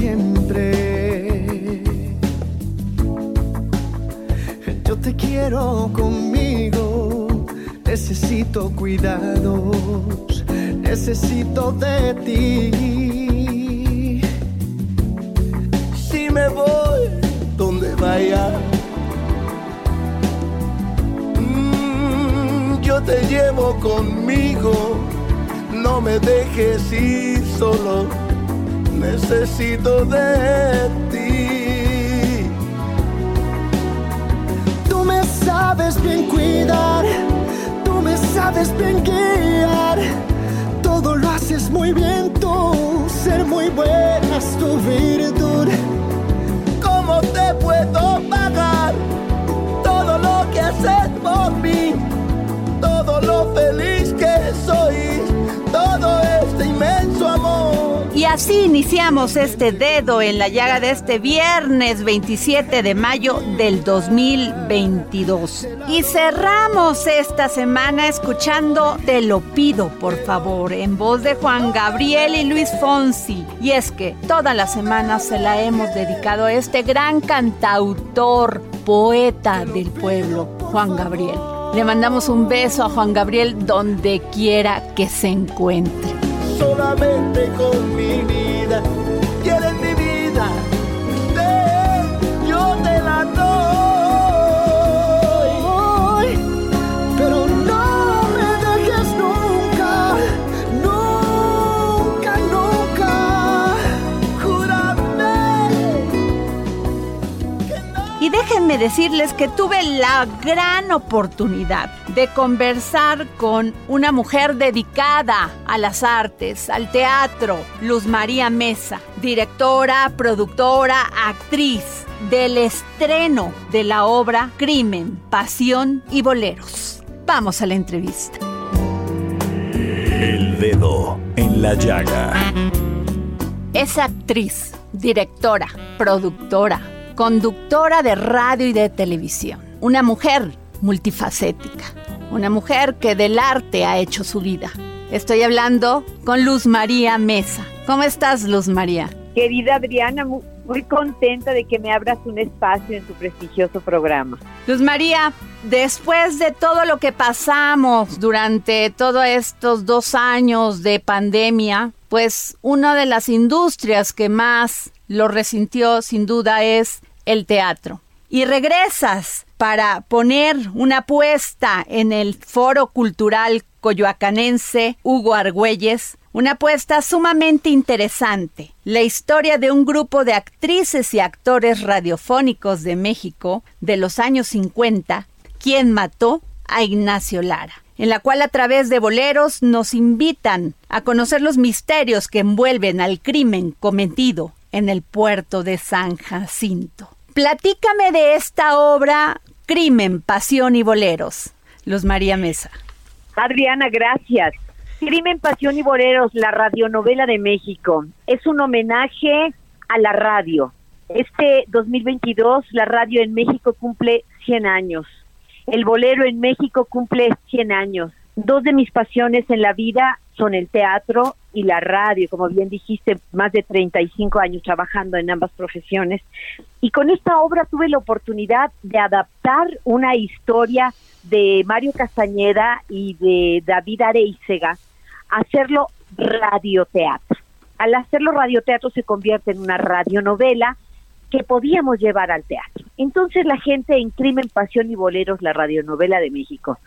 Siempre. Yo te quiero conmigo. Necesito cuidados. Necesito de ti. Si me voy donde vaya. mm, Yo te llevo conmigo, no me dejes ir solo, necesito de ti. Tú me sabes bien cuidar, tú me sabes bien guiar, todo lo haces muy bien tú, ser muy buena es tu virtud. ¿Cómo te puedo pagar todo lo que haces por mí? Así iniciamos este dedo en la llaga de este viernes 27 de mayo del 2022. Y cerramos esta semana escuchando Te lo pido, por favor, en voz de Juan Gabriel y Luis Fonsi. Y es que toda la semana se la hemos dedicado a este gran cantautor, poeta del pueblo, Juan Gabriel. Le mandamos un beso a Juan Gabriel donde quiera que se encuentre. Solamente con mi vida. Déjenme decirles que tuve la gran oportunidad de conversar con una mujer dedicada a las artes, al teatro, Luz María Mesa, directora, productora, actriz del estreno de la obra Crimen, Pasión y Boleros. Vamos a la entrevista. El Dedo en la Llaga. Es actriz, directora, productora, conductora de radio y de televisión. Una mujer multifacética. Una mujer que del arte ha hecho su vida. Estoy hablando con Luz María Mesa. ¿Cómo estás, Luz María? Querida Adriana, mu- muy contenta de que me abras un espacio en tu prestigioso programa. Luz María, después de todo lo que pasamos durante todos estos dos años de pandemia, pues una de las industrias que más lo resintió sin duda es el teatro. Y regresas para poner una apuesta en el Foro Cultural Coyoacanense Hugo Argüelles, una apuesta sumamente interesante. La historia de un grupo de actrices y actores radiofónicos de México de los años 50, quien mató a Ignacio Lara, en la cual a través de boleros nos invitan a conocer los misterios que envuelven al crimen cometido en el puerto de San Jacinto. Platícame de esta obra Crimen, Pasión y Boleros. Luz María Mesa. Adriana, gracias. Crimen, Pasión y Boleros, la radionovela de México. Es un homenaje a la radio. Este 2022 la radio en México cumple 100 años. El bolero en México cumple 100 años. Dos de mis pasiones en la vida son el teatro y la radio, como bien dijiste, más de 35 años trabajando en ambas profesiones. Y con esta obra tuve la oportunidad de adaptar una historia de Mario Castañeda y de David Areisega, hacerlo radioteatro. Al hacerlo radioteatro se convierte en una radionovela que podíamos llevar al teatro. Entonces la gente en Crimen, Pasión y Boleros, la radionovela de México,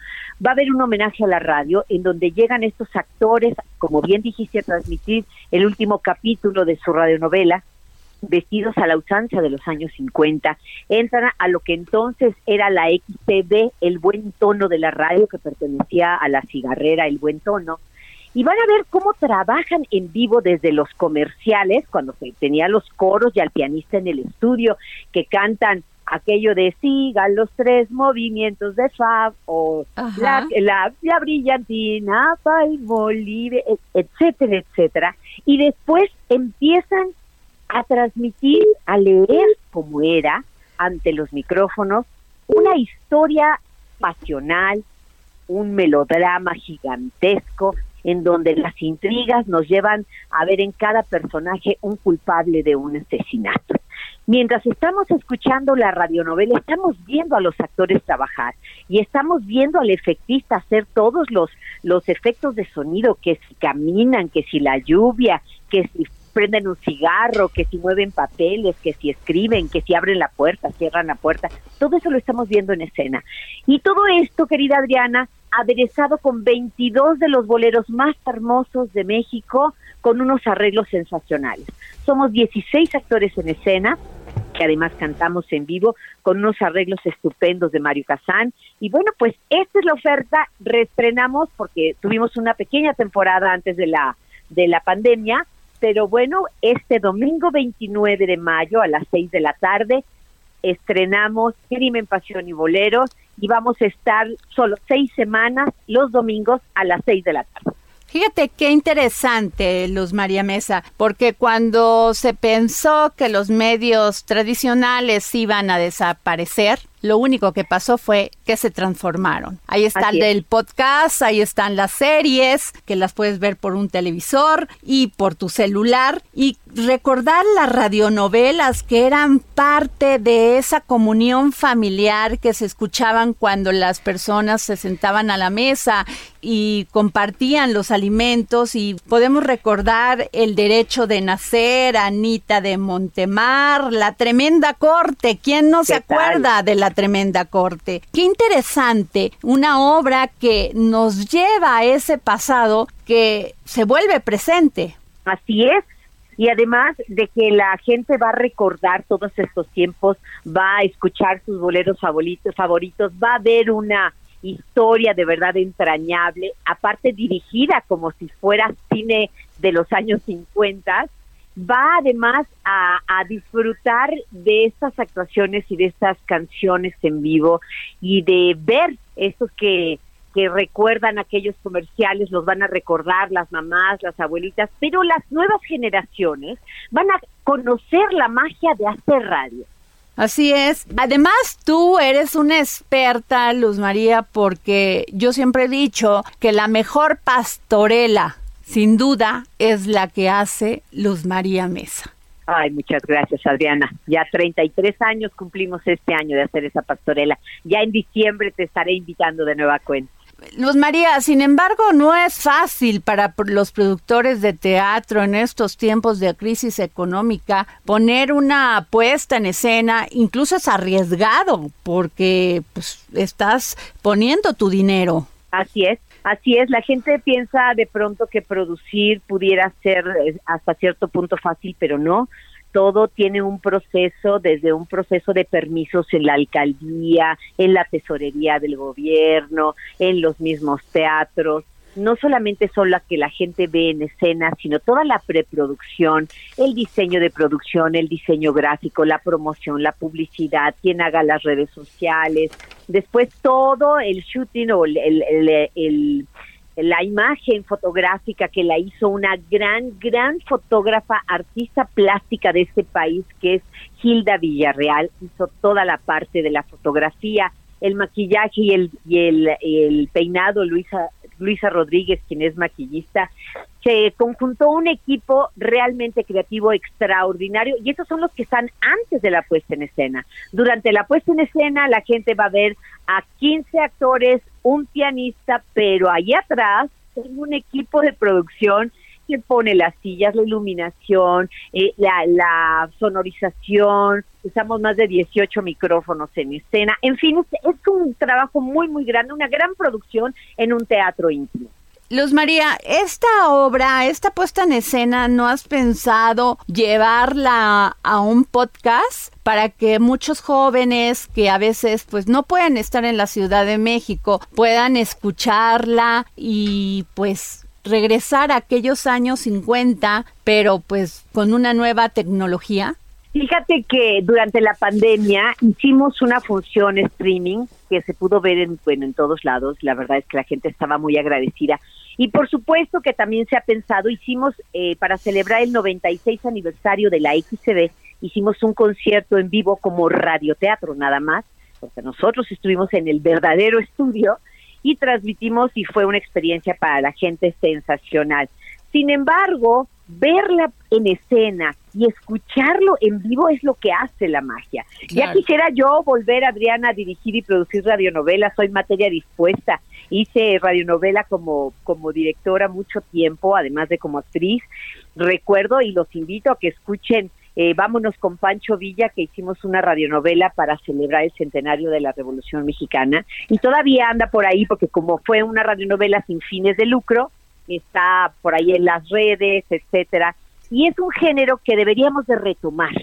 va a haber un homenaje a la radio en donde llegan estos actores, como bien dijiste, a transmitir el último capítulo de su radionovela, vestidos a la usanza de los años 50, entran a lo que entonces era la XTV, el buen tono de la radio que pertenecía a la cigarrera, el buen tono, y van a ver cómo trabajan en vivo desde los comerciales, cuando se tenía los coros y al pianista en el estudio, que cantan aquello de sigan los tres movimientos de Fab o la, la, la, brillantina, Bolivia, etcétera, etcétera. Y después empiezan a transmitir, a leer como era ante los micrófonos una historia pasional, un melodrama gigantesco en donde las intrigas nos llevan a ver en cada personaje un culpable de un asesinato. Mientras estamos escuchando la radionovela, estamos viendo a los actores trabajar y estamos viendo al efectista hacer todos los, los efectos de sonido, que si caminan, que si la lluvia, que si prenden un cigarro, que si mueven papeles, que si escriben, que si abren la puerta, cierran la puerta, todo eso lo estamos viendo en escena. Y todo esto, querida Adriana, aderezado con 22 de los boleros más hermosos de México, con unos arreglos sensacionales. Somos 16 actores en escena, que además cantamos en vivo con unos arreglos estupendos de Mario Casán. Y bueno, pues esta es la oferta, reestrenamos porque tuvimos una pequeña temporada antes de la, de la pandemia, pero bueno, este domingo 29 de mayo a las 6 de la tarde estrenamos Crimen, Pasión y Boleros y vamos a estar solo seis semanas los domingos a las 6 de la tarde. Fíjate qué interesante, Luz María Mesa, porque cuando se pensó que los medios tradicionales iban a desaparecer, lo único que pasó fue que se transformaron. Ahí está el del podcast, ahí están las series, que las puedes ver por un televisor y por tu celular. Y recordar las radionovelas que eran parte de esa comunión familiar que se escuchaban cuando las personas se sentaban a la mesa y compartían los alimentos y podemos recordar el derecho de nacer, Anita de Montemar, la tremenda corte, ¿quién no se acuerda de la tremenda corte. Qué interesante, una obra que nos lleva a ese pasado que se vuelve presente. Así es, y además de que la gente va a recordar todos estos tiempos, va a escuchar sus boleros favoritos, favoritos va a ver una historia de verdad entrañable, aparte dirigida como si fuera cine de los años 50, va además a, disfrutar de estas actuaciones y de estas canciones en vivo y de ver esos que, que recuerdan aquellos comerciales, los van a recordar las mamás, las abuelitas, pero las nuevas generaciones van a conocer la magia de hacer radio. Así es. Además, tú eres una experta, Luz María, porque yo siempre he dicho que la mejor pastorela sin duda es la que hace Luz María Mesa. Ay, muchas gracias, Adriana. Ya 33 años cumplimos este año de hacer esa pastorela. Ya en diciembre te estaré invitando de nueva cuenta. Luz María, sin embargo, no es fácil para los productores de teatro en estos tiempos de crisis económica poner una puesta en escena, incluso es arriesgado porque pues, estás poniendo tu dinero. Así es, Así es, la gente piensa de pronto que producir pudiera ser eh, hasta cierto punto fácil, pero no. Todo tiene un proceso, desde un proceso de permisos en la alcaldía, en la tesorería del gobierno, en los mismos teatros, no solamente son las que la gente ve en escena, sino toda la preproducción, el diseño de producción, el diseño gráfico, la promoción, la publicidad, quien haga las redes sociales, después todo el shooting o el, la imagen fotográfica que la hizo una gran, gran fotógrafa, artista plástica de este país, que es Hilda Villarreal, hizo toda la parte de la fotografía, el maquillaje y el, y el, el peinado, Luisa, Luisa Rodríguez, quien es maquillista, se conjuntó un equipo realmente creativo extraordinario y esos son los que están antes de la puesta en escena. Durante la puesta en escena la gente va a ver a 15 actores, un pianista, pero ahí atrás es un equipo de producción que pone las sillas, la iluminación, eh, la, sonorización, usamos más de 18 micrófonos en escena, en fin, es, un trabajo muy, muy grande, una gran producción en un teatro íntimo. Luz María, esta obra, esta puesta en escena, ¿no has pensado llevarla a un podcast para que muchos jóvenes que a veces pues no pueden estar en la Ciudad de México puedan escucharla y pues regresar a aquellos años 50, pero pues con una nueva tecnología? Fíjate que durante la pandemia hicimos una función streaming que se pudo ver en, bueno, en todos lados. La verdad es que la gente estaba muy agradecida. Y por supuesto que también se ha pensado, hicimos eh, para celebrar el 96 aniversario de la XCD, hicimos un concierto en vivo como radioteatro nada más, porque nosotros estuvimos en el verdadero estudio y transmitimos y fue una experiencia para la gente sensacional. Sin embargo, verla en escena y escucharlo en vivo es lo que hace la magia. Ya quisiera yo volver, Adriana, a dirigir y producir radionovelas, soy materia dispuesta. Hice radionovela como, como directora mucho tiempo, además de como actriz. Recuerdo y los invito a que escuchen eh, Vámonos con Pancho Villa, que hicimos una radionovela para celebrar el centenario de la Revolución Mexicana. Y todavía anda por ahí, porque como fue una radionovela sin fines de lucro, está por ahí en las redes, etcétera. Y es un género que deberíamos de retomar,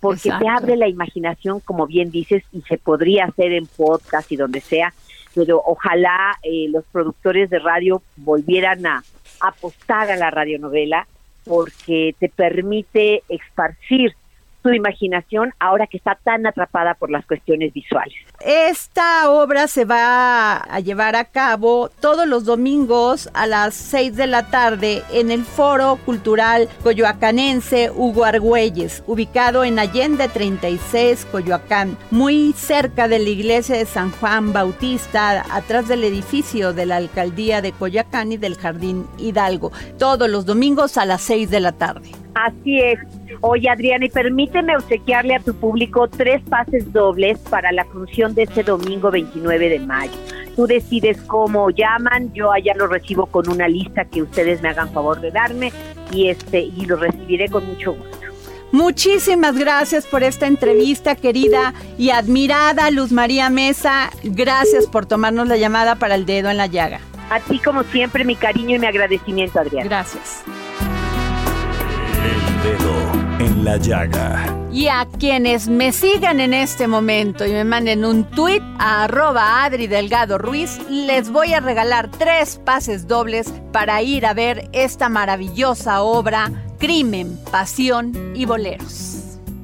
porque te abre la imaginación, como bien dices, y se podría hacer en podcast y donde sea, pero ojalá eh, los productores de radio volvieran a apostar a la radionovela porque te permite esparcir su imaginación ahora que está tan atrapada por las cuestiones visuales. Esta obra se va a llevar a cabo todos los domingos a las 6 de la tarde en el Foro Cultural Coyoacanense Hugo Argüelles, ubicado en Allende 36, Coyoacán, muy cerca de la iglesia de San Juan Bautista, atrás del edificio de la alcaldía de Coyoacán y del Jardín Hidalgo, todos los domingos a las 6 de la tarde. Así es. Oye, Adriana, y permíteme obsequiarle a tu público tres pases dobles para la función de este domingo 29 de mayo. Tú decides cómo llaman, yo allá lo recibo con una lista que ustedes me hagan favor de darme y este y lo recibiré con mucho gusto. Muchísimas gracias por esta entrevista, querida y admirada Luz María Mesa. Gracias por tomarnos la llamada para el dedo en la llaga. A ti, como siempre, mi cariño y mi agradecimiento, Adriana. Gracias. El dedo la llaga. Y a quienes me sigan en este momento y me manden un tweet a arroba Adri Delgado Ruiz, les voy a regalar tres pases dobles para ir a ver esta maravillosa obra Crimen, Pasión y Boleros.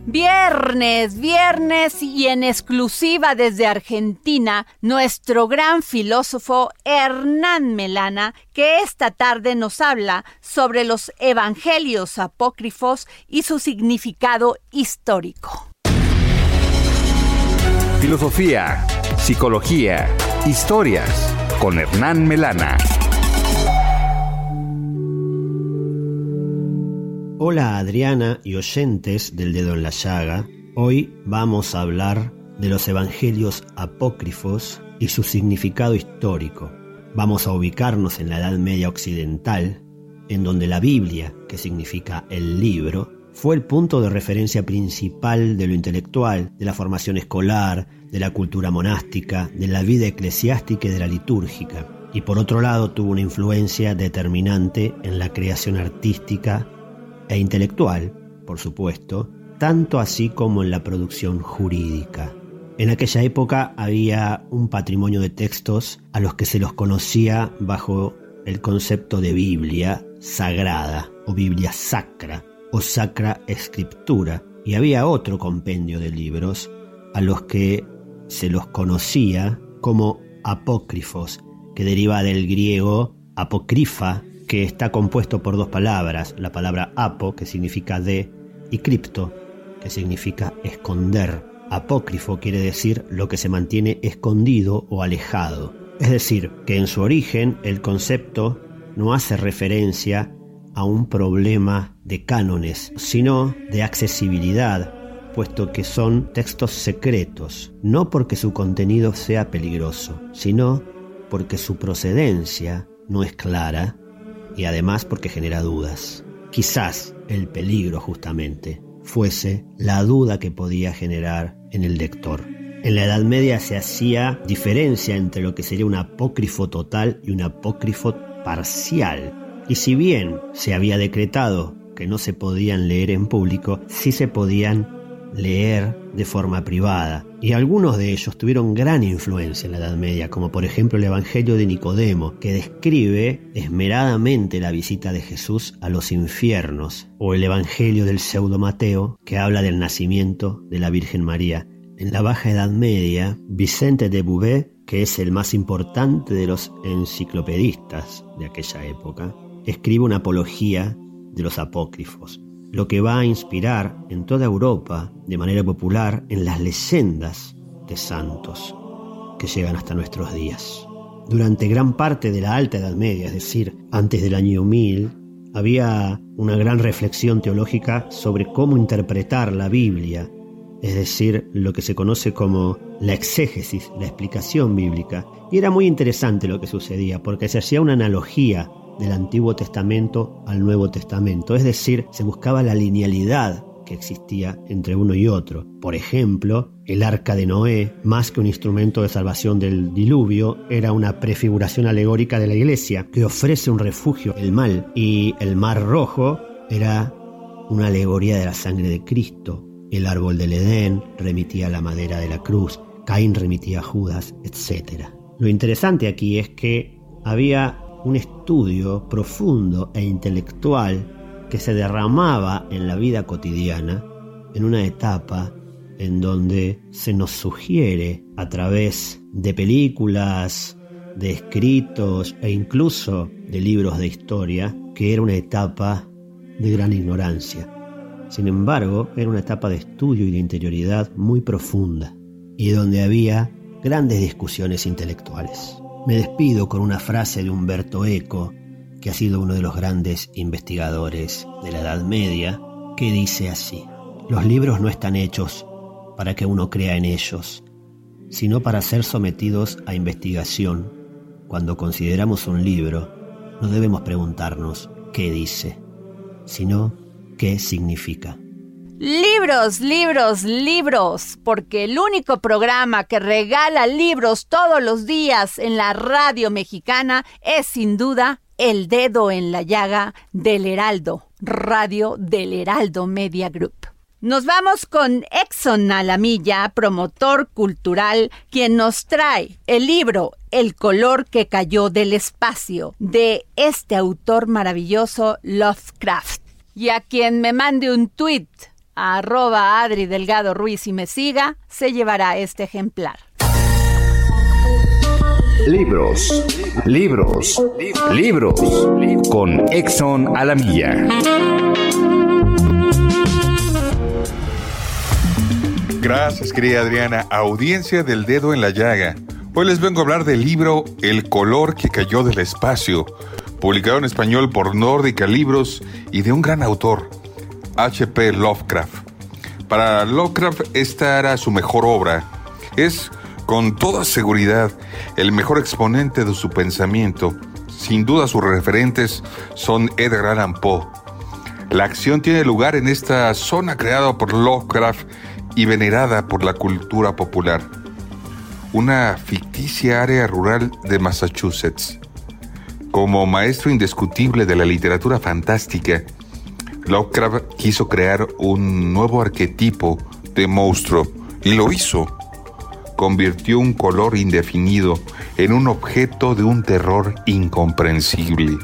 Viernes, viernes y en exclusiva desde Argentina, nuestro gran filósofo Hernán Melana, que esta tarde nos habla sobre los evangelios apócrifos y su significado histórico. Filosofía, psicología, historias con Hernán Melana. Hola Adriana y oyentes del dedo en la llaga. Hoy vamos a hablar de los evangelios apócrifos y su significado histórico. Vamos a ubicarnos en la Edad Media Occidental, en donde la Biblia, que significa el libro, fue el punto de referencia principal de lo intelectual, de la formación escolar, de la cultura monástica, de la vida eclesiástica y de la litúrgica. Y por otro lado tuvo una influencia determinante en la creación artística e intelectual, por supuesto, tanto así como en la producción jurídica. En aquella época había un patrimonio de textos a los que se los conocía bajo el concepto de Biblia sagrada o Biblia sacra o sacra escritura y había otro compendio de libros a los que se los conocía como apócrifos, que deriva del griego apócrifa, que está compuesto por dos palabras, la palabra apo, que significa de, y cripto, que significa esconder. Apócrifo quiere decir lo que se mantiene escondido o alejado. Es decir, que en su origen el concepto no hace referencia a un problema de cánones, sino de accesibilidad, puesto que son textos secretos, no porque su contenido sea peligroso, sino porque su procedencia no es clara y además porque genera dudas. Quizás el peligro justamente fuese la duda que podía generar en el lector. En la Edad Media se hacía diferencia entre lo que sería un apócrifo total y un apócrifo parcial. Y si bien se había decretado que no se podían leer en público, sí se podían leer de forma privada, y algunos de ellos tuvieron gran influencia en la Edad Media, como por ejemplo el Evangelio de Nicodemo, que describe esmeradamente la visita de Jesús a los infiernos, o el Evangelio del pseudo Mateo, que habla del nacimiento de la Virgen María. En la Baja Edad Media, Vicente de Bouvet, que es el más importante de los enciclopedistas de aquella época, escribe una apología de los apócrifos, lo que va a inspirar en toda Europa, de manera popular, en las leyendas de santos que llegan hasta nuestros días. Durante gran parte de la Alta Edad Media, es decir, antes del año 1000, había una gran reflexión teológica sobre cómo interpretar la Biblia, es decir, lo que se conoce como la exégesis, la explicación bíblica. Y era muy interesante lo que sucedía, porque se hacía una analogía del Antiguo Testamento al Nuevo Testamento, es decir, se buscaba la linealidad que existía entre uno y otro. Por ejemplo, el arca de Noé, más que un instrumento de salvación del diluvio, era una prefiguración alegórica de la iglesia que ofrece un refugio el mal y el mar rojo era una alegoría de la sangre de Cristo. El árbol del Edén remitía a la madera de la cruz, Caín remitía a Judas, etc. Lo interesante aquí es que había un estudio profundo e intelectual que se derramaba en la vida cotidiana en una etapa en donde se nos sugiere a través de películas, de escritos e incluso de libros de historia que era una etapa de gran ignorancia. Sin embargo, era una etapa de estudio y de interioridad muy profunda y donde había grandes discusiones intelectuales. Me despido con una frase de Humberto Eco, que ha sido uno de los grandes investigadores de la Edad Media, que dice así, los libros no están hechos para que uno crea en ellos, sino para ser sometidos a investigación. Cuando consideramos un libro, no debemos preguntarnos qué dice, sino qué significa. Libros, libros, libros, porque el único programa que regala libros todos los días en la radio mexicana es sin duda El Dedo en la Llaga del Heraldo, radio del Heraldo Media Group. Nos vamos con Exxon Alamilla, promotor cultural, quien nos trae el libro El color que cayó del espacio de este autor maravilloso Lovecraft. Y a quien me mande un tweet arroba Adri Delgado Ruiz y me siga, se llevará este ejemplar. Libros, libros, libros, con Exxon Alamilla. Gracias, querida Adriana. Audiencia del dedo en la llaga. Hoy les vengo a hablar del libro El color que cayó del espacio, publicado en español por Nórdica Libros y de un gran autor, H.P. Lovecraft. Para Lovecraft esta era su mejor obra. Es, con toda seguridad, el mejor exponente de su pensamiento. Sin duda sus referentes son Edgar Allan Poe. La acción tiene lugar en esta zona creada por Lovecraft y venerada por la cultura popular. Una ficticia área rural de Massachusetts. Como maestro indiscutible de la literatura fantástica, Lovecraft quiso crear un nuevo arquetipo de monstruo y lo hizo. Convirtió un color indefinido en un objeto de un terror incomprensible.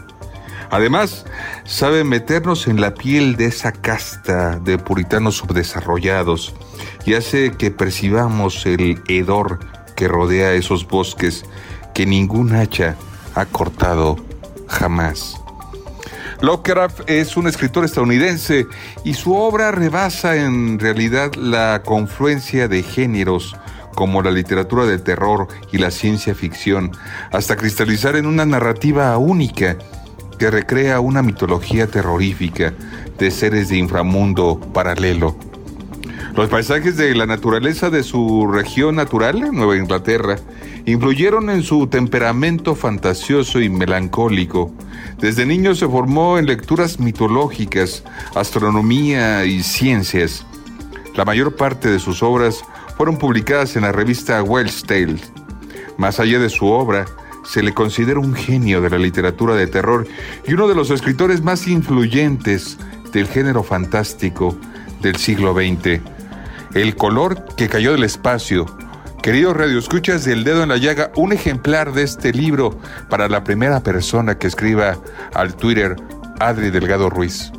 Además, sabe meternos en la piel de esa casta de puritanos subdesarrollados y hace que percibamos el hedor que rodea esos bosques que ningún hacha ha cortado jamás. Lovecraft es un escritor estadounidense y su obra rebasa en realidad la confluencia de géneros como la literatura del terror y la ciencia ficción, hasta cristalizar en una narrativa única que recrea una mitología terrorífica de seres de inframundo paralelo. Los paisajes de la naturaleza de su región natural, Nueva Inglaterra, influyeron en su temperamento fantasioso y melancólico. Desde niño se formó en lecturas mitológicas, astronomía y ciencias. La mayor parte de sus obras fueron publicadas en la revista Wells Tale. Más allá de su obra, se le considera un genio de la literatura de terror y uno de los escritores más influyentes del género fantástico del siglo XX. El color que cayó del espacio. Queridos radioescuchas del dedo en la llaga, un ejemplar de este libro para la primera persona que escriba al Twitter Adri Delgado Ruiz.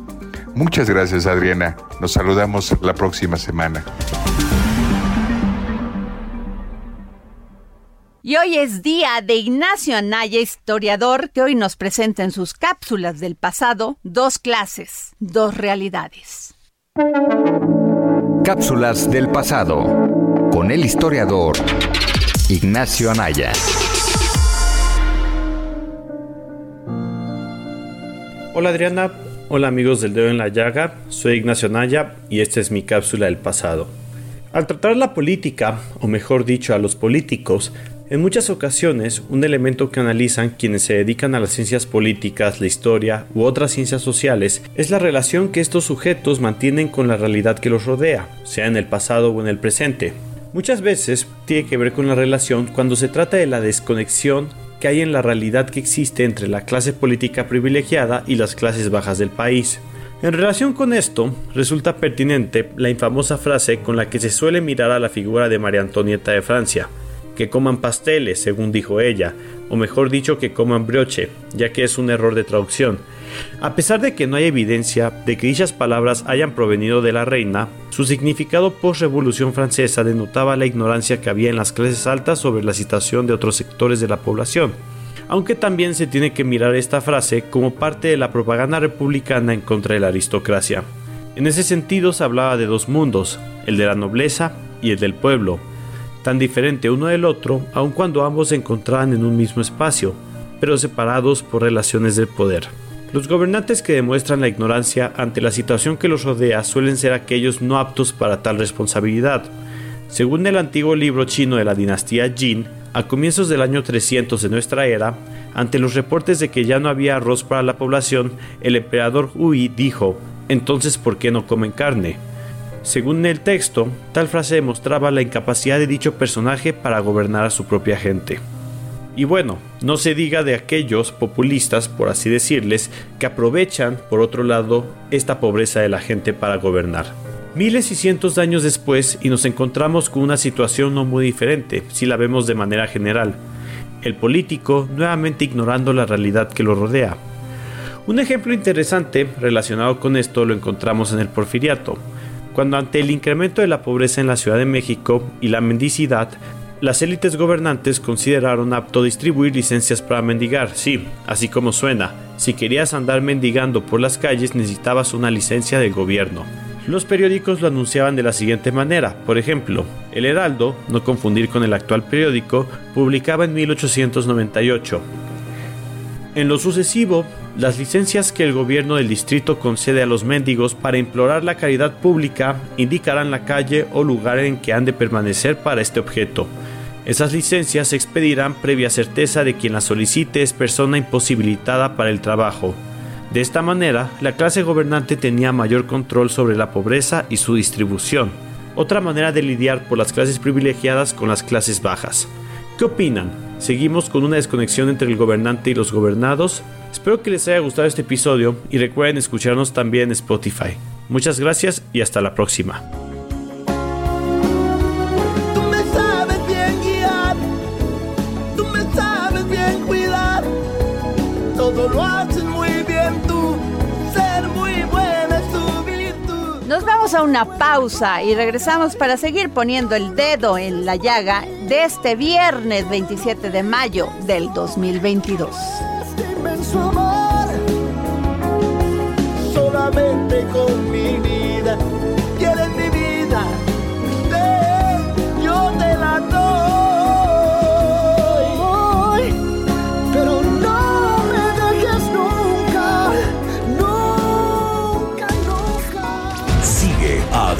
Muchas gracias Adriana. Nos saludamos la próxima semana. Y hoy es día de Ignacio Anaya, historiador, que hoy nos presenta en sus cápsulas del pasado dos clases, dos realidades. Cápsulas del pasado con el historiador Ignacio Anaya. Hola Adriana, hola amigos del dedo en la llaga, soy Ignacio Anaya y esta es mi cápsula del pasado. Al tratar la política, o mejor dicho a los políticos, en muchas ocasiones, un elemento que analizan quienes se dedican a las ciencias políticas, la historia u otras ciencias sociales es la relación que estos sujetos mantienen con la realidad que los rodea, sea en el pasado o en el presente. Muchas veces tiene que ver con la relación cuando se trata de la desconexión que hay en la realidad que existe entre la clase política privilegiada y las clases bajas del país. En relación con esto, resulta pertinente la infamosa frase con la que se suele mirar a la figura de María Antonieta de Francia, que coman pasteles, según dijo ella, o mejor dicho, que coman brioche, ya que es un error de traducción. A pesar de que no hay evidencia de que dichas palabras hayan provenido de la reina, su significado post-revolución francesa denotaba la ignorancia que había en las clases altas sobre la situación de otros sectores de la población, aunque también se tiene que mirar esta frase como parte de la propaganda republicana en contra de la aristocracia. En ese sentido se hablaba de dos mundos, el de la nobleza y el del pueblo, tan diferente uno del otro, aun cuando ambos se encontraban en un mismo espacio, pero separados por relaciones de poder. Los gobernantes que demuestran la ignorancia ante la situación que los rodea suelen ser aquellos no aptos para tal responsabilidad. Según el antiguo libro chino de la dinastía Jin, a comienzos del año 300 de nuestra era, ante los reportes de que ya no había arroz para la población, el emperador Hui dijo, entonces ¿por qué no comen carne? Según el texto, tal frase demostraba la incapacidad de dicho personaje para gobernar a su propia gente. Y bueno, no se diga de aquellos populistas, por así decirles, que aprovechan, por otro lado, esta pobreza de la gente para gobernar. Miles y cientos de años después y nos encontramos con una situación no muy diferente, si la vemos de manera general. El político nuevamente ignorando la realidad que lo rodea. Un ejemplo interesante relacionado con esto lo encontramos en el porfiriato, cuando ante el incremento de la pobreza en la Ciudad de México y la mendicidad, las élites gobernantes consideraron apto distribuir licencias para mendigar, sí, así como suena. Si querías andar mendigando por las calles necesitabas una licencia del gobierno. Los periódicos lo anunciaban de la siguiente manera, por ejemplo, El Heraldo, no confundir con el actual periódico, publicaba en 1898. En lo sucesivo, las licencias que el gobierno del distrito concede a los mendigos para implorar la caridad pública indicarán la calle o lugar en que han de permanecer para este objeto. Esas licencias se expedirán previa certeza de quien las solicite es persona imposibilitada para el trabajo. De esta manera, la clase gobernante tenía mayor control sobre la pobreza y su distribución. Otra manera de lidiar por las clases privilegiadas con las clases bajas. ¿Qué opinan? ¿Seguimos con una desconexión entre el gobernante y los gobernados? Espero que les haya gustado este episodio y recuerden escucharnos también en Spotify. Muchas gracias y hasta la próxima. A una pausa y regresamos para seguir poniendo el dedo en la llaga de este viernes 27 de mayo del 2022. Este inmenso amor nuevamente con mi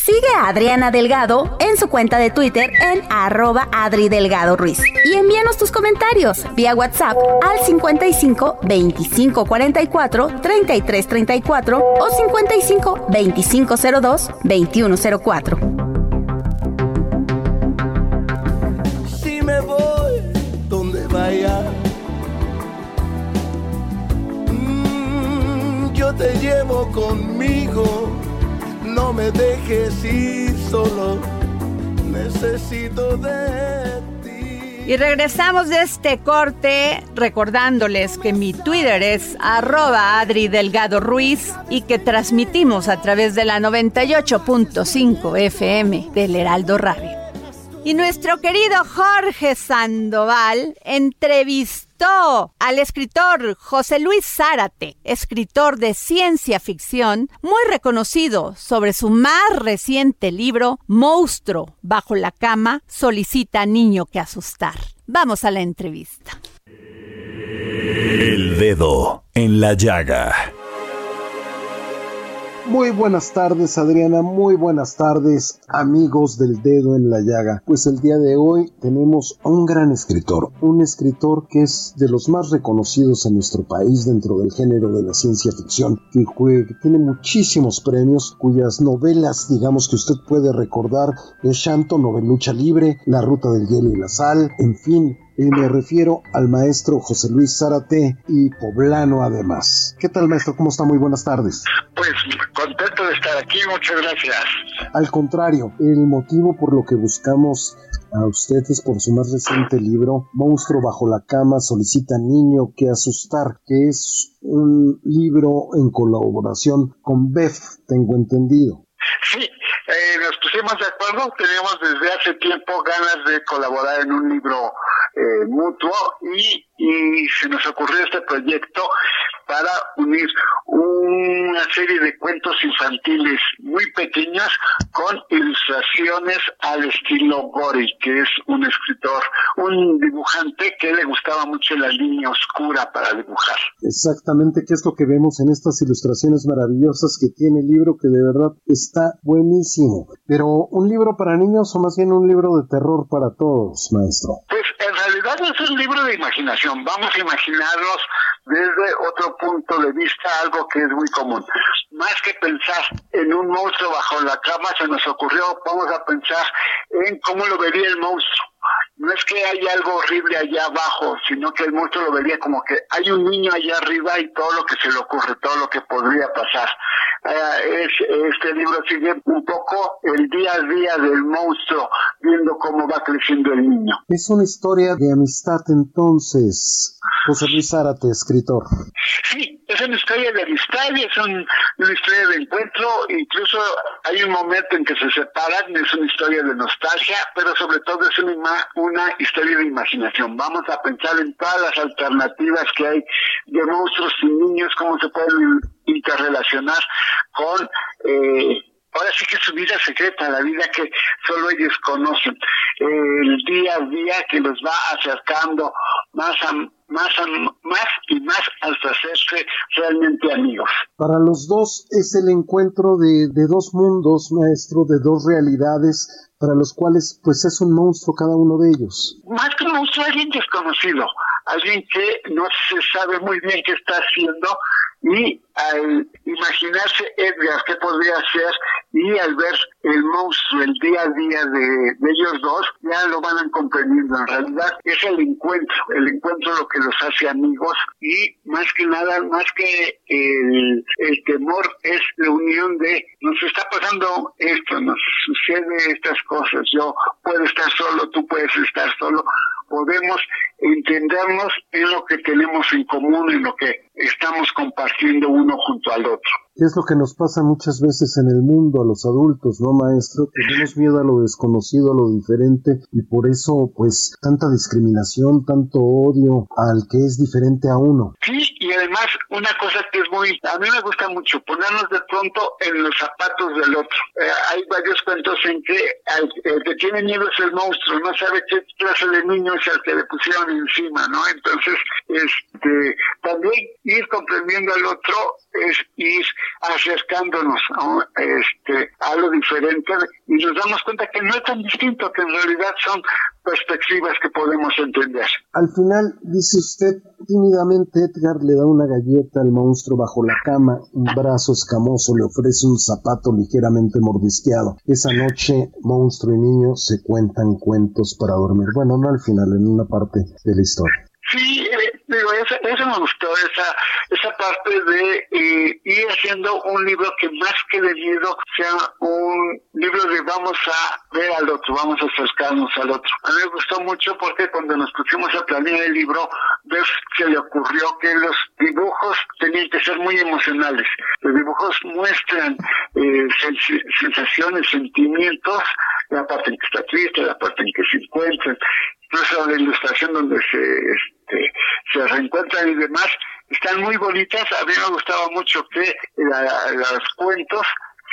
Sigue a Adriana Delgado en su cuenta de Twitter en arroba Adri Delgado Ruiz. Y envíanos tus comentarios vía WhatsApp al 55 25 44 33 34 o 55 25 02 21 04. Si me voy donde vaya, mm, yo te llevo conmigo no me dejes ir solo, necesito de ti. Y regresamos de este corte recordándoles que mi Twitter es arroba Adri Delgado Ruiz y que transmitimos a través de la 98.5 FM del Heraldo Radio. Y nuestro querido Jorge Sandoval entrevistó al escritor José Luis Zárate, escritor de ciencia ficción, muy reconocido sobre su más reciente libro, Monstruo bajo la cama, solicita niño que asustar. Vamos a la entrevista. El dedo en la llaga. Muy buenas tardes Adriana, muy buenas tardes amigos del dedo en la llaga. Pues el día de hoy tenemos a un gran escritor, un escritor que es de los más reconocidos en nuestro país dentro del género de la ciencia ficción, que, que tiene muchísimos premios, cuyas novelas digamos que usted puede recordar es Shanto, Novelucha Libre, La Ruta del Hielo y la Sal, en fin, y me refiero al maestro José Luis Zárate y poblano además. ¿Qué tal maestro? ¿Cómo está? Muy buenas tardes. Pues contento de estar aquí, muchas gracias. Al contrario, el motivo por lo que buscamos a ustedes por su más reciente libro, Monstruo bajo la cama solicita niño que asustar, que es un libro en colaboración con Beth, tengo entendido. Sí, eh, nos pusimos de acuerdo, tenemos desde hace tiempo ganas de colaborar en un libro eh, mutuo y, y se nos ocurrió este proyecto para unir una serie de cuentos infantiles muy pequeños con ilustraciones al estilo Gori, que es un escritor, un dibujante que le gustaba mucho la línea oscura para dibujar. Exactamente, que es lo que vemos en estas ilustraciones maravillosas que tiene el libro, que de verdad está buenísimo. Pero, ¿un libro para niños o más bien un libro de terror para todos, maestro? Pues en es un libro de imaginación. Vamos a imaginarnos desde otro punto de vista algo que es muy común. Más que pensar en un monstruo bajo la cama, se nos ocurrió, vamos a pensar en cómo lo vería el monstruo. No es que haya algo horrible allá abajo, sino que el monstruo lo vería como que hay un niño allá arriba y todo lo que se le ocurre, todo lo que podría pasar. Eh, es, este libro sigue un poco el día a día del monstruo, viendo cómo va creciendo el niño. Es una historia de amistad entonces, José Luis Zárate, escritor. Sí, es una historia de amistad y es una historia de encuentro, incluso hay un momento en que se separan, es una historia de nostalgia, pero sobre todo es una, una historia de imaginación. Vamos a pensar en todas las alternativas que hay de monstruos y niños, cómo se pueden interrelacionar con... Eh, ahora sí que su vida secreta, la vida que solo ellos conocen, el día a día que los va acercando más a, más, más y más hasta hacerse realmente amigos. Para los dos es el encuentro de, de dos mundos, maestro, de dos realidades para los cuales pues es un monstruo cada uno de ellos. Más que un monstruo, alguien desconocido, alguien que no se sabe muy bien qué está haciendo y al imaginarse Edgar qué podría hacer y al ver el monstruo el día a día de, ellos dos, ya lo van comprendiendo. En realidad es el encuentro, el encuentro lo que los hace amigos y más que nada, más que el, el temor es la unión de nos está pasando esto, nos sucede estas cosas, yo puedo estar solo, tú puedes estar solo, podemos entendernos en lo que tenemos en común, en lo que estamos compartiendo uno junto al otro. Es lo que nos pasa muchas veces en el mundo a los adultos, ¿no, maestro? Tenemos miedo a lo desconocido, a lo diferente y por eso, pues, tanta discriminación, tanto odio al que es diferente a uno. Sí, y además una cosa que es muy, a mí me gusta mucho, ponernos de pronto en los zapatos del otro. Eh, hay varios cuentos en que el que tiene miedo es el monstruo, no sabe qué clase de niño es el que le pusieron encima, ¿no? Entonces, este, también ir comprendiendo al otro es ir acercándonos este, a lo diferente y nos damos cuenta que no es tan distinto, que en realidad son perspectivas que podemos entender. Al final, dice usted, tímidamente Edgar le da una galleta al monstruo bajo la cama, un brazo escamoso le ofrece un zapato ligeramente mordisqueado. Esa noche, monstruo y niño se cuentan cuentos para dormir. Bueno, no al final, en una parte de la historia. Sí, eh, digo, eso, eso, me gustó, esa, esa parte de eh, ir haciendo un libro que más que de miedo sea un libro de vamos a ver al otro, vamos a acercarnos al otro. A mí me gustó mucho porque cuando nos pusimos a planear el libro, que le ocurrió que los dibujos tenían que ser muy emocionales. Los dibujos muestran eh, sensaciones, sentimientos, la parte en que está triste, la parte en que se encuentran, incluso la ilustración donde se este, se reencuentran y demás, están muy bonitas. A mí me gustaba mucho que los cuentos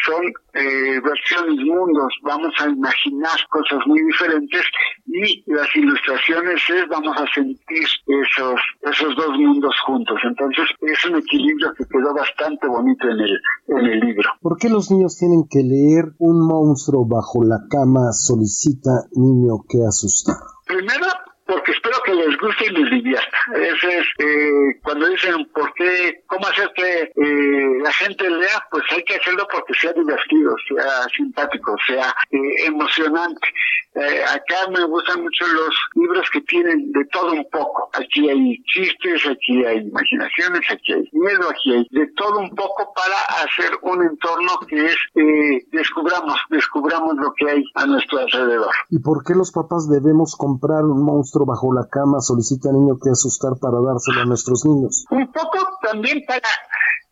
son eh, versiones mundos, vamos a imaginar cosas muy diferentes y las ilustraciones es vamos a sentir esos esos dos mundos juntos. Entonces es un equilibrio que quedó bastante bonito en el en el libro. ¿Por qué los niños tienen que leer un monstruo bajo la cama solicita niño que asusta? Primero porque espero que les guste y les divierta. Ese es, eh, cuando dicen por qué, cómo hacer que eh, la gente lea, pues hay que hacerlo porque sea divertido, sea simpático, sea eh, emocionante. Eh, acá me gustan mucho los libros que tienen de todo un poco. Aquí hay chistes, aquí hay imaginaciones, aquí hay miedo, aquí hay de todo un poco para hacer un entorno que es eh, descubramos, descubramos lo que hay a nuestro alrededor. ¿Y por qué los papás debemos comprar un monstruo bajo la cama? Solicita niño que asustar para dárselo a nuestros niños. Un poco también para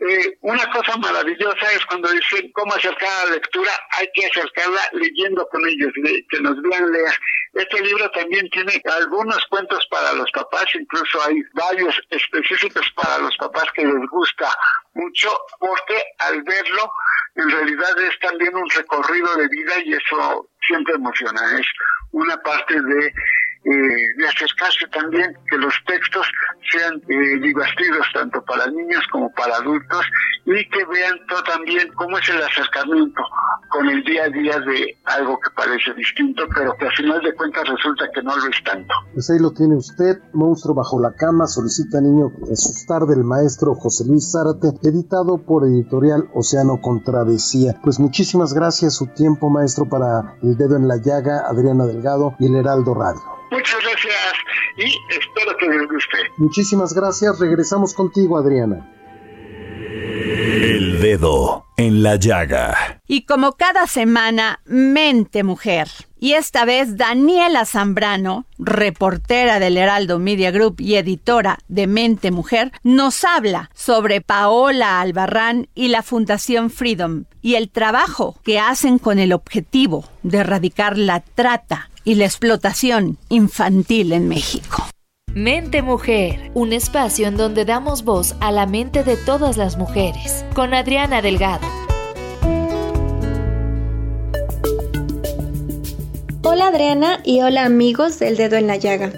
eh, una cosa maravillosa es cuando dicen cómo acercar la lectura, hay que acercarla leyendo con ellos, que nos vean leer. Este libro también tiene algunos cuentos para los papás, incluso hay varios específicos para los papás que les gusta mucho, porque al verlo, en realidad es también un recorrido de vida y eso siempre emociona. Es una parte de eh, de acercarse también que los textos sean eh, divertidos tanto para niños como para adultos y que vean todo también cómo es el acercamiento con el día a día de algo que parece distinto, pero que al final de cuentas resulta que no lo es tanto. Pues ahí lo tiene usted, Monstruo bajo la cama, solicita niño asustar del maestro José Luis Zárate, editado por editorial Océano Contradecía. Pues muchísimas gracias su tiempo, maestro, para El Dedo en la Llaga, Adriana Delgado y el Heraldo Radio. Muchas gracias y espero que les guste. Muchísimas gracias, regresamos contigo, Adriana. El dedo en la llaga. Y como cada semana, Mente Mujer. Y esta vez Daniela Zambrano, reportera del Heraldo Media Group y editora de Mente Mujer, nos habla sobre Paola Albarrán y la Fundación Freedom y el trabajo que hacen con el objetivo de erradicar la trata y la explotación infantil en México. Mente Mujer, un espacio en donde damos voz a la mente de todas las mujeres, con Adriana Delgado. Hola Adriana y hola amigos del Dedo en la Llaga.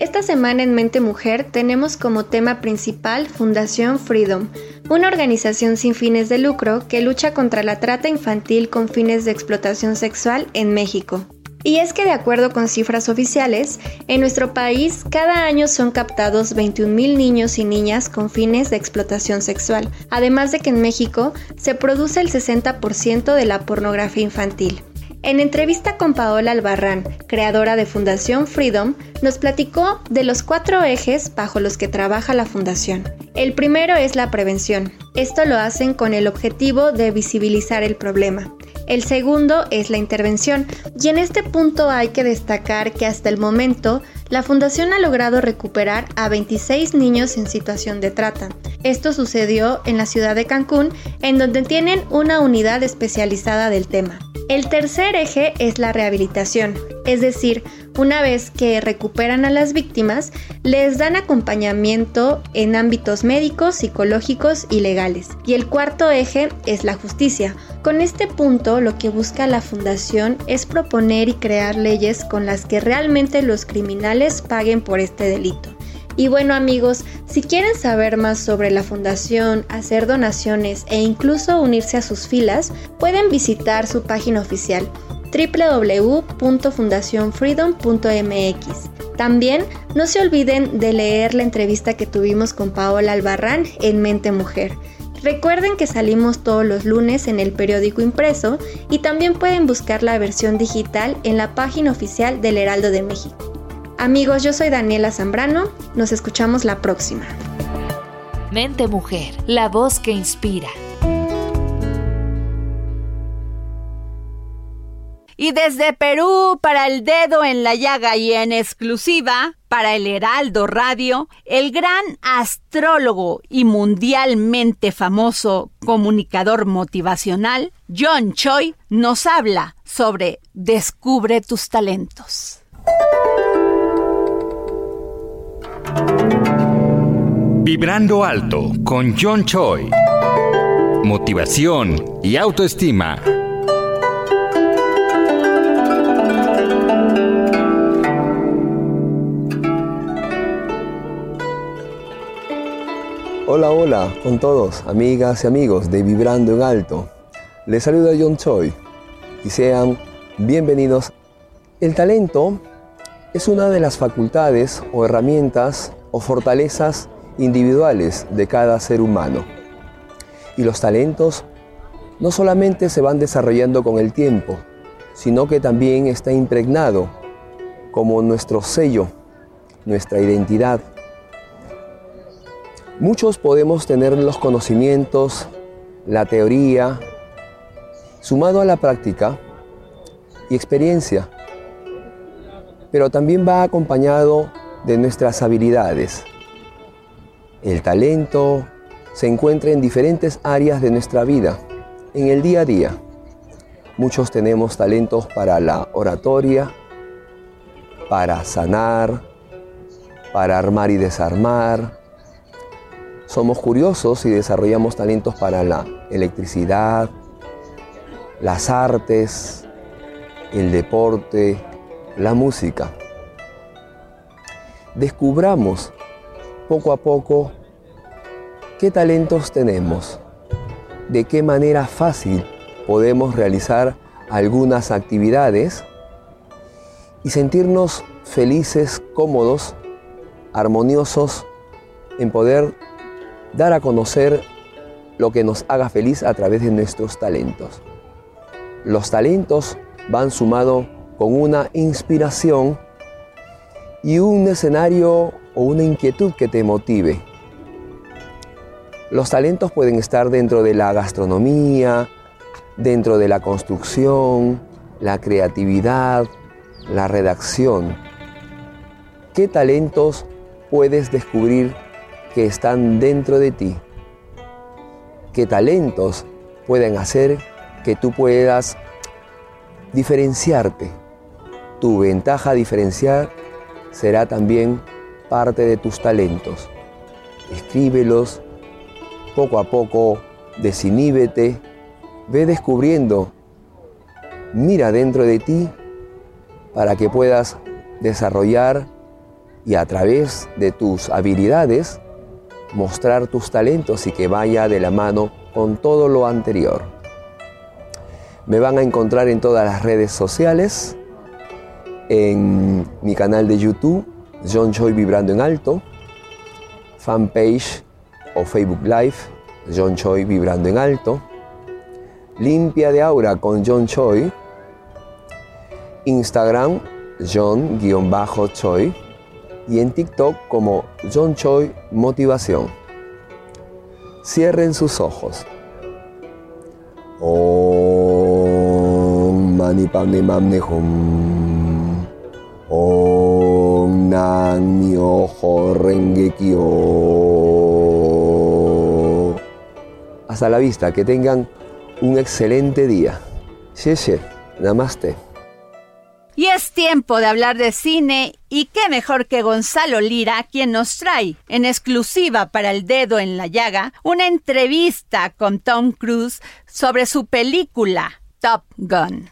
Esta semana en Mente Mujer tenemos como tema principal Fundación Freedom, una organización sin fines de lucro que lucha contra la trata infantil con fines de explotación sexual en México. Y es que de acuerdo con cifras oficiales, en nuestro país cada año son captados 21.000 niños y niñas con fines de explotación sexual, además de que en México se produce el 60% de la pornografía infantil. En entrevista con Paola Albarrán, creadora de Fundación Freedom, nos platicó de los cuatro ejes bajo los que trabaja la fundación. El primero es la prevención. Esto lo hacen con el objetivo de visibilizar el problema. El segundo es la intervención, y en este punto hay que destacar que hasta el momento la Fundación ha logrado recuperar a 26 niños en situación de trata. Esto sucedió en la ciudad de Cancún, en donde tienen una unidad especializada del tema. El tercer eje es la rehabilitación, es decir, una vez que recuperan a las víctimas, les dan acompañamiento en ámbitos médicos, psicológicos y legales. Y el cuarto eje es la justicia. Con este punto lo que busca la fundación es proponer y crear leyes con las que realmente los criminales paguen por este delito. Y bueno amigos, si quieren saber más sobre la fundación, hacer donaciones e incluso unirse a sus filas, pueden visitar su página oficial www.fundacionfreedom.mx. También no se olviden de leer la entrevista que tuvimos con Paola Albarrán en Mente Mujer. Recuerden que salimos todos los lunes en el periódico impreso y también pueden buscar la versión digital en la página oficial del Heraldo de México. Amigos, yo soy Daniela Zambrano, nos escuchamos la próxima. Mente Mujer, la voz que inspira. Y desde Perú, para el dedo en la llaga y en exclusiva, para el Heraldo Radio, el gran astrólogo y mundialmente famoso comunicador motivacional, John Choi, nos habla sobre Descubre tus talentos. Vibrando alto con John Choi. Motivación y autoestima. Hola, hola con todos, amigas y amigos de Vibrando en Alto. Les saluda John Choi y sean bienvenidos. El talento es una de las facultades o herramientas o fortalezas individuales de cada ser humano. Y los talentos no solamente se van desarrollando con el tiempo, sino que también está impregnado como nuestro sello, nuestra identidad. Muchos podemos tener los conocimientos, la teoría, sumado a la práctica y experiencia, pero también va acompañado de nuestras habilidades. El talento se encuentra en diferentes áreas de nuestra vida, en el día a día. Muchos tenemos talentos para la oratoria, para sanar, para armar y desarmar. Somos curiosos y desarrollamos talentos para la electricidad, las artes, el deporte, la música descubramos poco a poco qué talentos tenemos, de qué manera fácil podemos realizar algunas actividades y sentirnos felices, cómodos, armoniosos en poder dar a conocer lo que nos haga feliz a través de nuestros talentos. Los talentos van sumado con una inspiración y un escenario o una inquietud que te motive. Los talentos pueden estar dentro de la gastronomía, dentro de la construcción, la creatividad, la redacción. ¿Qué talentos puedes descubrir que están dentro de ti? ¿Qué talentos pueden hacer que tú puedas diferenciarte? Tu ventaja diferenciar será también parte de tus talentos. Escríbelos, poco a poco, desiníbete, ve descubriendo, mira dentro de ti para que puedas desarrollar y a través de tus habilidades mostrar tus talentos y que vaya de la mano con todo lo anterior. Me van a encontrar en todas las redes sociales, en mi canal de YouTube, John Choi Vibrando en Alto, fanpage o Facebook Live, John Choi Vibrando en Alto, Limpia de Aura con John Choi, Instagram, John-Choi, y en TikTok como John Choi Motivación. Cierren sus ojos. Mani. Om Nan Myoho Renge Kyo. Hasta la vista, que tengan un excelente día. Xie Namaste. Y es tiempo de hablar de cine y qué mejor que Gonzalo Lira quien nos trae en exclusiva para el dedo en la llaga una entrevista con Tom Cruise sobre su película Top Gun.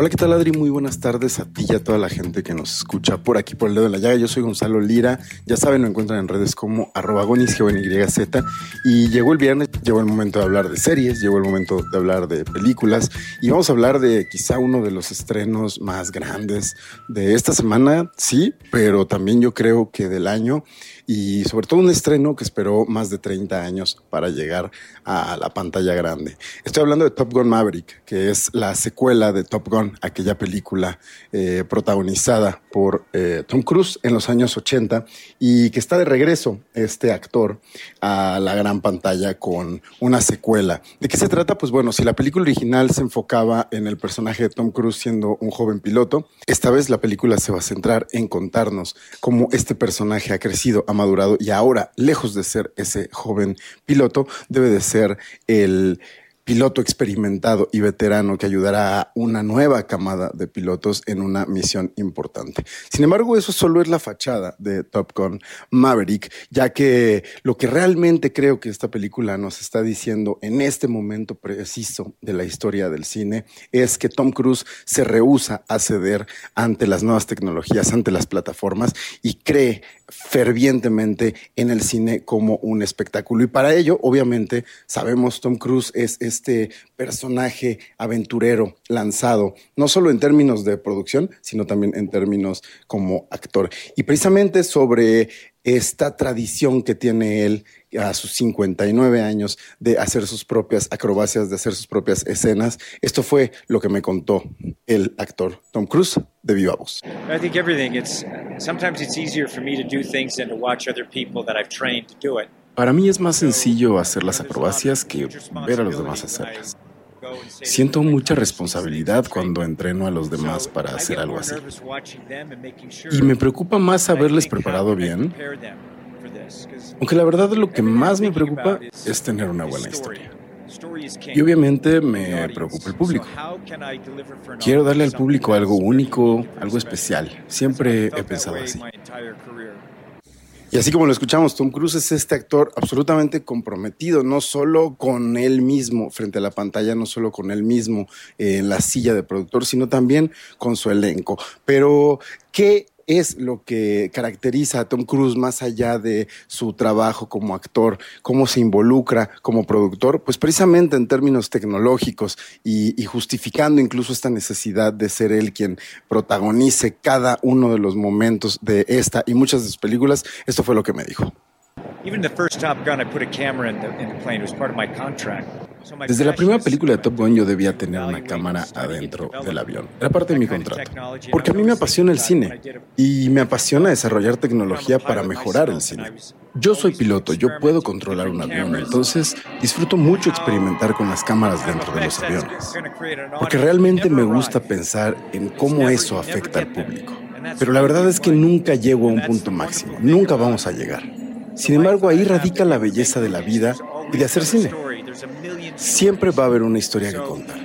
Hola, ¿qué tal Adri? Muy buenas tardes a ti y a toda la gente que nos escucha por aquí por el dedo de la llaga. Yo soy Gonzalo Lira, ya saben, me encuentran en redes como arroba gonis, y llegó el viernes, llegó el momento de hablar de series, llegó el momento de hablar de películas y vamos a hablar de quizá uno de los estrenos más grandes de esta semana, sí, pero también yo creo que del año y sobre todo un estreno que esperó más de 30 años para llegar a la pantalla grande. Estoy hablando de Top Gun Maverick, que es la secuela de Top Gun, aquella película eh, protagonizada por eh, Tom Cruise en los años 80 y que está de regreso este actor a la gran pantalla con una secuela. ¿De qué se trata? Pues bueno, si la película original se enfocaba en el personaje de Tom Cruise siendo un joven piloto, esta vez la película se va a centrar en contarnos cómo este personaje ha crecido, ha madurado y ahora, lejos de ser ese joven piloto, debe de ser el piloto experimentado y veterano que ayudará a una nueva camada de pilotos en una misión importante. Sin embargo, eso solo es la fachada de Top Gun Maverick, ya que lo que realmente creo que esta película nos está diciendo en este momento preciso de la historia del cine es que Tom Cruise se rehúsa a ceder ante las nuevas tecnologías, ante las plataformas y cree fervientemente en el cine como un espectáculo. Y para ello, obviamente, sabemos Tom Cruise es este personaje aventurero, lanzado, no solo en términos de producción, sino también en términos como actor. Y precisamente sobre esta tradición que tiene él a sus 59 años de hacer sus propias acrobacias, de hacer sus propias escenas. Esto fue lo que me contó el actor Tom Cruise de Viva Voz. I think everything. It's sometimes it's easier for me to do things than to watch other people that I've trained to do it. Para mí es más sencillo hacer las acrobacias que ver a los demás hacerlas. Siento mucha responsabilidad cuando entreno a los demás para hacer algo así. Y me preocupa más haberles preparado bien, aunque la verdad lo que más me preocupa es tener una buena historia. Y obviamente me preocupa el público. Quiero darle al público algo único, algo especial. Siempre he pensado así. Y así como lo escuchamos, Tom Cruise es este actor absolutamente comprometido, no solo con él mismo frente a la pantalla, no solo con él mismo en la silla de productor, sino también con su elenco. Pero, ¿qué es lo que caracteriza a Tom Cruise más allá de su trabajo como actor, cómo se involucra como productor, pues precisamente en términos tecnológicos y, justificando incluso esta necesidad de ser él quien protagonice cada uno de los momentos de esta y muchas de sus películas, esto fue lo que me dijo. Even the first Top Gun, I put a camera in the plane. It was part of my contract. Desde la primera película de Top Gun yo debía tener una cámara adentro del avión. Era parte de mi contrato. Porque a mí me apasiona el cine y me apasiona desarrollar tecnología para mejorar el cine. Yo soy piloto, yo puedo controlar un avión, entonces disfruto mucho experimentar con las cámaras dentro de los aviones. Porque realmente me gusta pensar en cómo eso afecta al público. Pero la verdad es que nunca llego a un punto máximo, nunca vamos a llegar. Sin embargo, ahí radica la belleza de la vida y de hacer cine. Siempre va a haber una historia que contar.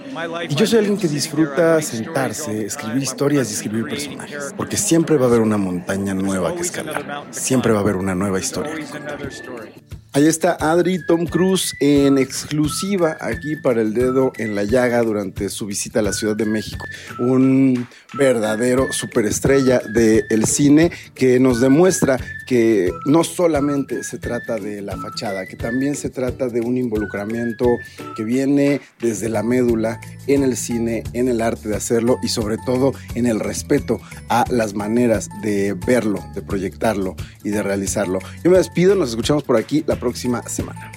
Y yo soy alguien que disfruta sentarse, escribir historias y escribir personajes, porque siempre va a haber una montaña nueva que escalar. Siempre va a haber una nueva historia que contar. Ahí está Adri Tom Cruise en exclusiva aquí para el dedo en la llaga durante su visita a la Ciudad de México. Un verdadero superestrella del cine que nos demuestra que no solamente se trata de la fachada, que también se trata de un involucramiento que viene desde la médula en el cine, en el arte de hacerlo y sobre todo en el respeto a las maneras de verlo, de proyectarlo y de realizarlo. Yo me despido, nos escuchamos por aquí próxima semana.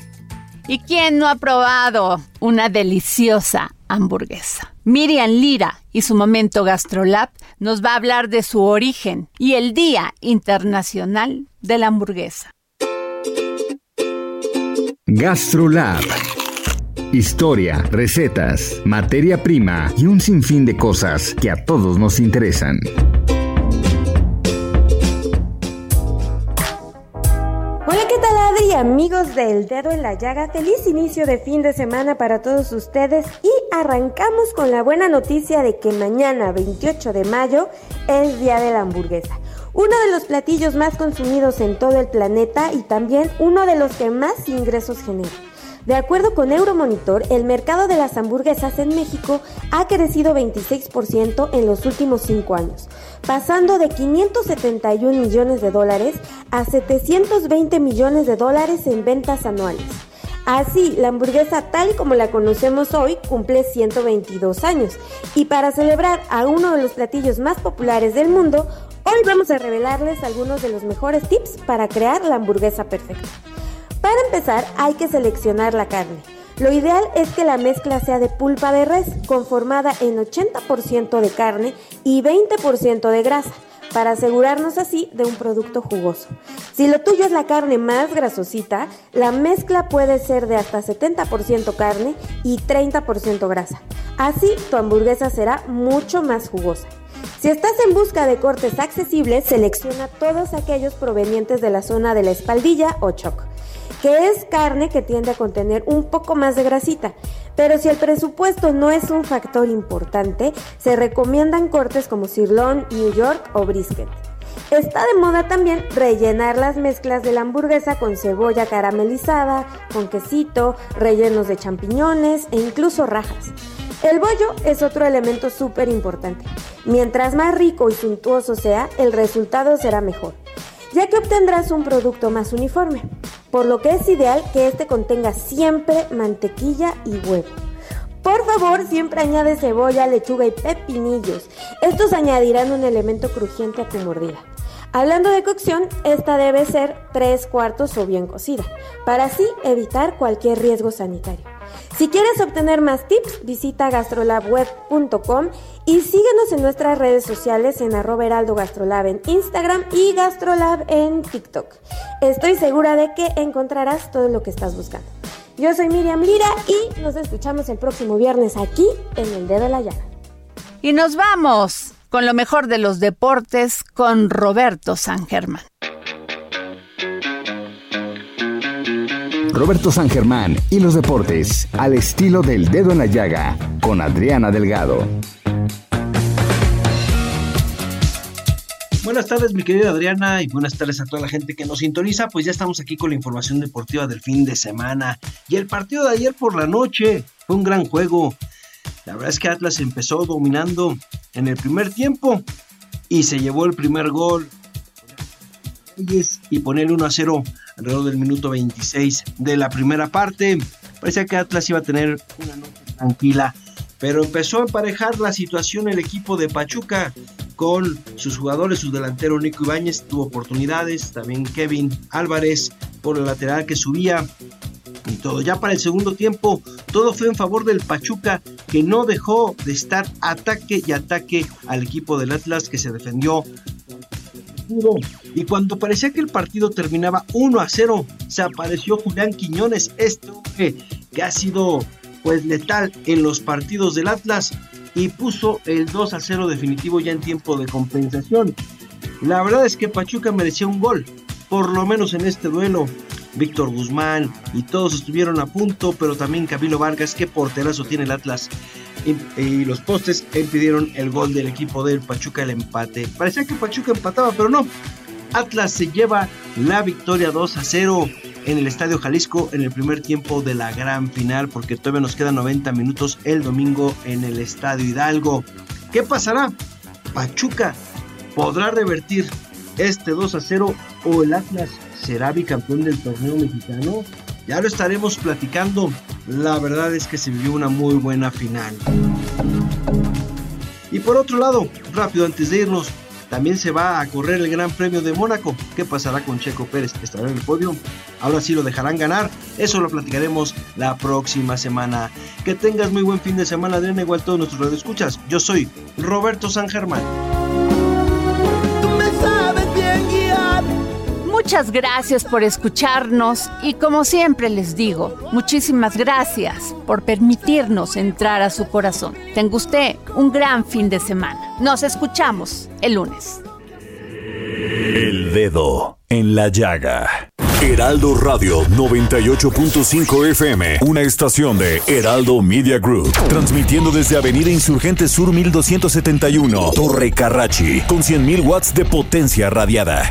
¿Y quién no ha probado una deliciosa hamburguesa? Miriam Lira y su momento GastroLab nos va a hablar de su origen y el Día Internacional de la Hamburguesa. GastroLab. Historia, recetas, materia prima y un sinfín de cosas que a todos nos interesan. Amigos del Dedo en la Llaga, feliz inicio de fin de semana para todos ustedes y arrancamos con la buena noticia de que mañana, 28 de mayo, es Día de la Hamburguesa. Uno de los platillos más consumidos en todo el planeta y también uno de los que más ingresos genera. De acuerdo con Euromonitor, el mercado de las hamburguesas en México ha crecido 26% en los últimos 5 años, pasando de 571 millones de dólares a 720 millones de dólares en ventas anuales. Así, la hamburguesa tal como la conocemos hoy cumple 122 años y para celebrar a uno de los platillos más populares del mundo, hoy vamos a revelarles algunos de los mejores tips para crear la hamburguesa perfecta. Para empezar, hay que seleccionar la carne. Lo ideal es que la mezcla sea de pulpa de res, conformada en 80% de carne y 20% de grasa, para asegurarnos así de un producto jugoso. Si lo tuyo es la carne más grasosita, la mezcla puede ser de hasta 70% carne y 30% grasa. Así tu hamburguesa será mucho más jugosa. Si estás en busca de cortes accesibles, selecciona todos aquellos provenientes de la zona de la espaldilla o choc que es carne que tiende a contener un poco más de grasita. Pero si el presupuesto no es un factor importante, se recomiendan cortes como sirloin, New York o brisket. Está de moda también rellenar las mezclas de la hamburguesa con cebolla caramelizada, con quesito, rellenos de champiñones e incluso rajas. El bollo es otro elemento súper importante. Mientras más rico y suntuoso sea, el resultado será mejor ya que obtendrás un producto más uniforme, por lo que es ideal que este contenga siempre mantequilla y huevo. Por favor, siempre añade cebolla, lechuga y pepinillos. Estos añadirán un elemento crujiente a tu mordida. Hablando de cocción, esta debe ser 3 cuartos o bien cocida, para así evitar cualquier riesgo sanitario. Si quieres obtener más tips, visita gastrolabweb.com y síguenos en nuestras redes sociales en arroba heraldo gastrolab en Instagram y gastrolab en TikTok. Estoy segura de que encontrarás todo lo que estás buscando. Yo soy Miriam Lira y nos escuchamos el próximo viernes aquí en El Dedo de la Llaga. Y nos vamos con lo mejor de los deportes con Roberto San Germán. Roberto San Germán y los deportes al estilo del dedo en la llaga con Adriana Delgado. Buenas tardes, mi querida Adriana, y buenas tardes a toda la gente que nos sintoniza. Pues ya estamos aquí con la información deportiva del fin de semana. Y el partido de ayer por la noche fue un gran juego. La verdad es que Atlas empezó dominando en el primer tiempo. y se llevó el primer gol y pone el 1 a 0 alrededor del minuto 26 de la primera parte. Parecía que Atlas iba a tener una noche tranquila, pero empezó a emparejar la situación el equipo de Pachuca con sus jugadores, su delantero Nico Ibáñez tuvo oportunidades, también Kevin Álvarez por el lateral que subía y todo. Ya para el segundo tiempo, todo fue en favor del Pachuca, que no dejó de estar ataque y ataque al equipo del Atlas, que se defendió. Y cuando parecía que el partido terminaba 1 a 0, se apareció Julián Quiñones, este que ha sido pues letal en los partidos del Atlas y puso el 2 a 0 definitivo ya en tiempo de compensación. La verdad es que Pachuca merecía un gol, por lo menos en este duelo. Víctor Guzmán y todos estuvieron a punto, pero también Camilo Vargas, que porterazo tiene el Atlas. Y, los postes impidieron el gol del equipo del Pachuca, el empate. Parecía que Pachuca empataba, pero no. Atlas se lleva la victoria 2 a 0 en el Estadio Jalisco en el primer tiempo de la gran final, porque todavía nos quedan 90 minutos el domingo en el Estadio Hidalgo. ¿Qué pasará? Pachuca podrá revertir este 2 a 0 o el Atlas será bicampeón del torneo mexicano. Ya lo estaremos platicando. La verdad es que se vivió una muy buena final. Y por otro lado, rápido antes de irnos, también se va a correr el Gran Premio de Mónaco. ¿Qué pasará con Checo Pérez? ¿Estará en el podio? Ahora sí lo dejarán ganar. Eso lo platicaremos la próxima semana. Que tengas muy buen fin de semana, Adriana, igual todos nuestros escuchas. Yo soy Roberto San Germán. Muchas gracias por escucharnos y como siempre les digo, muchísimas gracias por permitirnos entrar a su corazón. Tenga usted un gran fin de semana. Nos escuchamos el lunes. El dedo en la llaga. Heraldo Radio 98.5 FM, una estación de Heraldo Media Group, transmitiendo desde Avenida Insurgente Sur 1271, Torre Carrachi, con 100.000 watts de potencia radiada.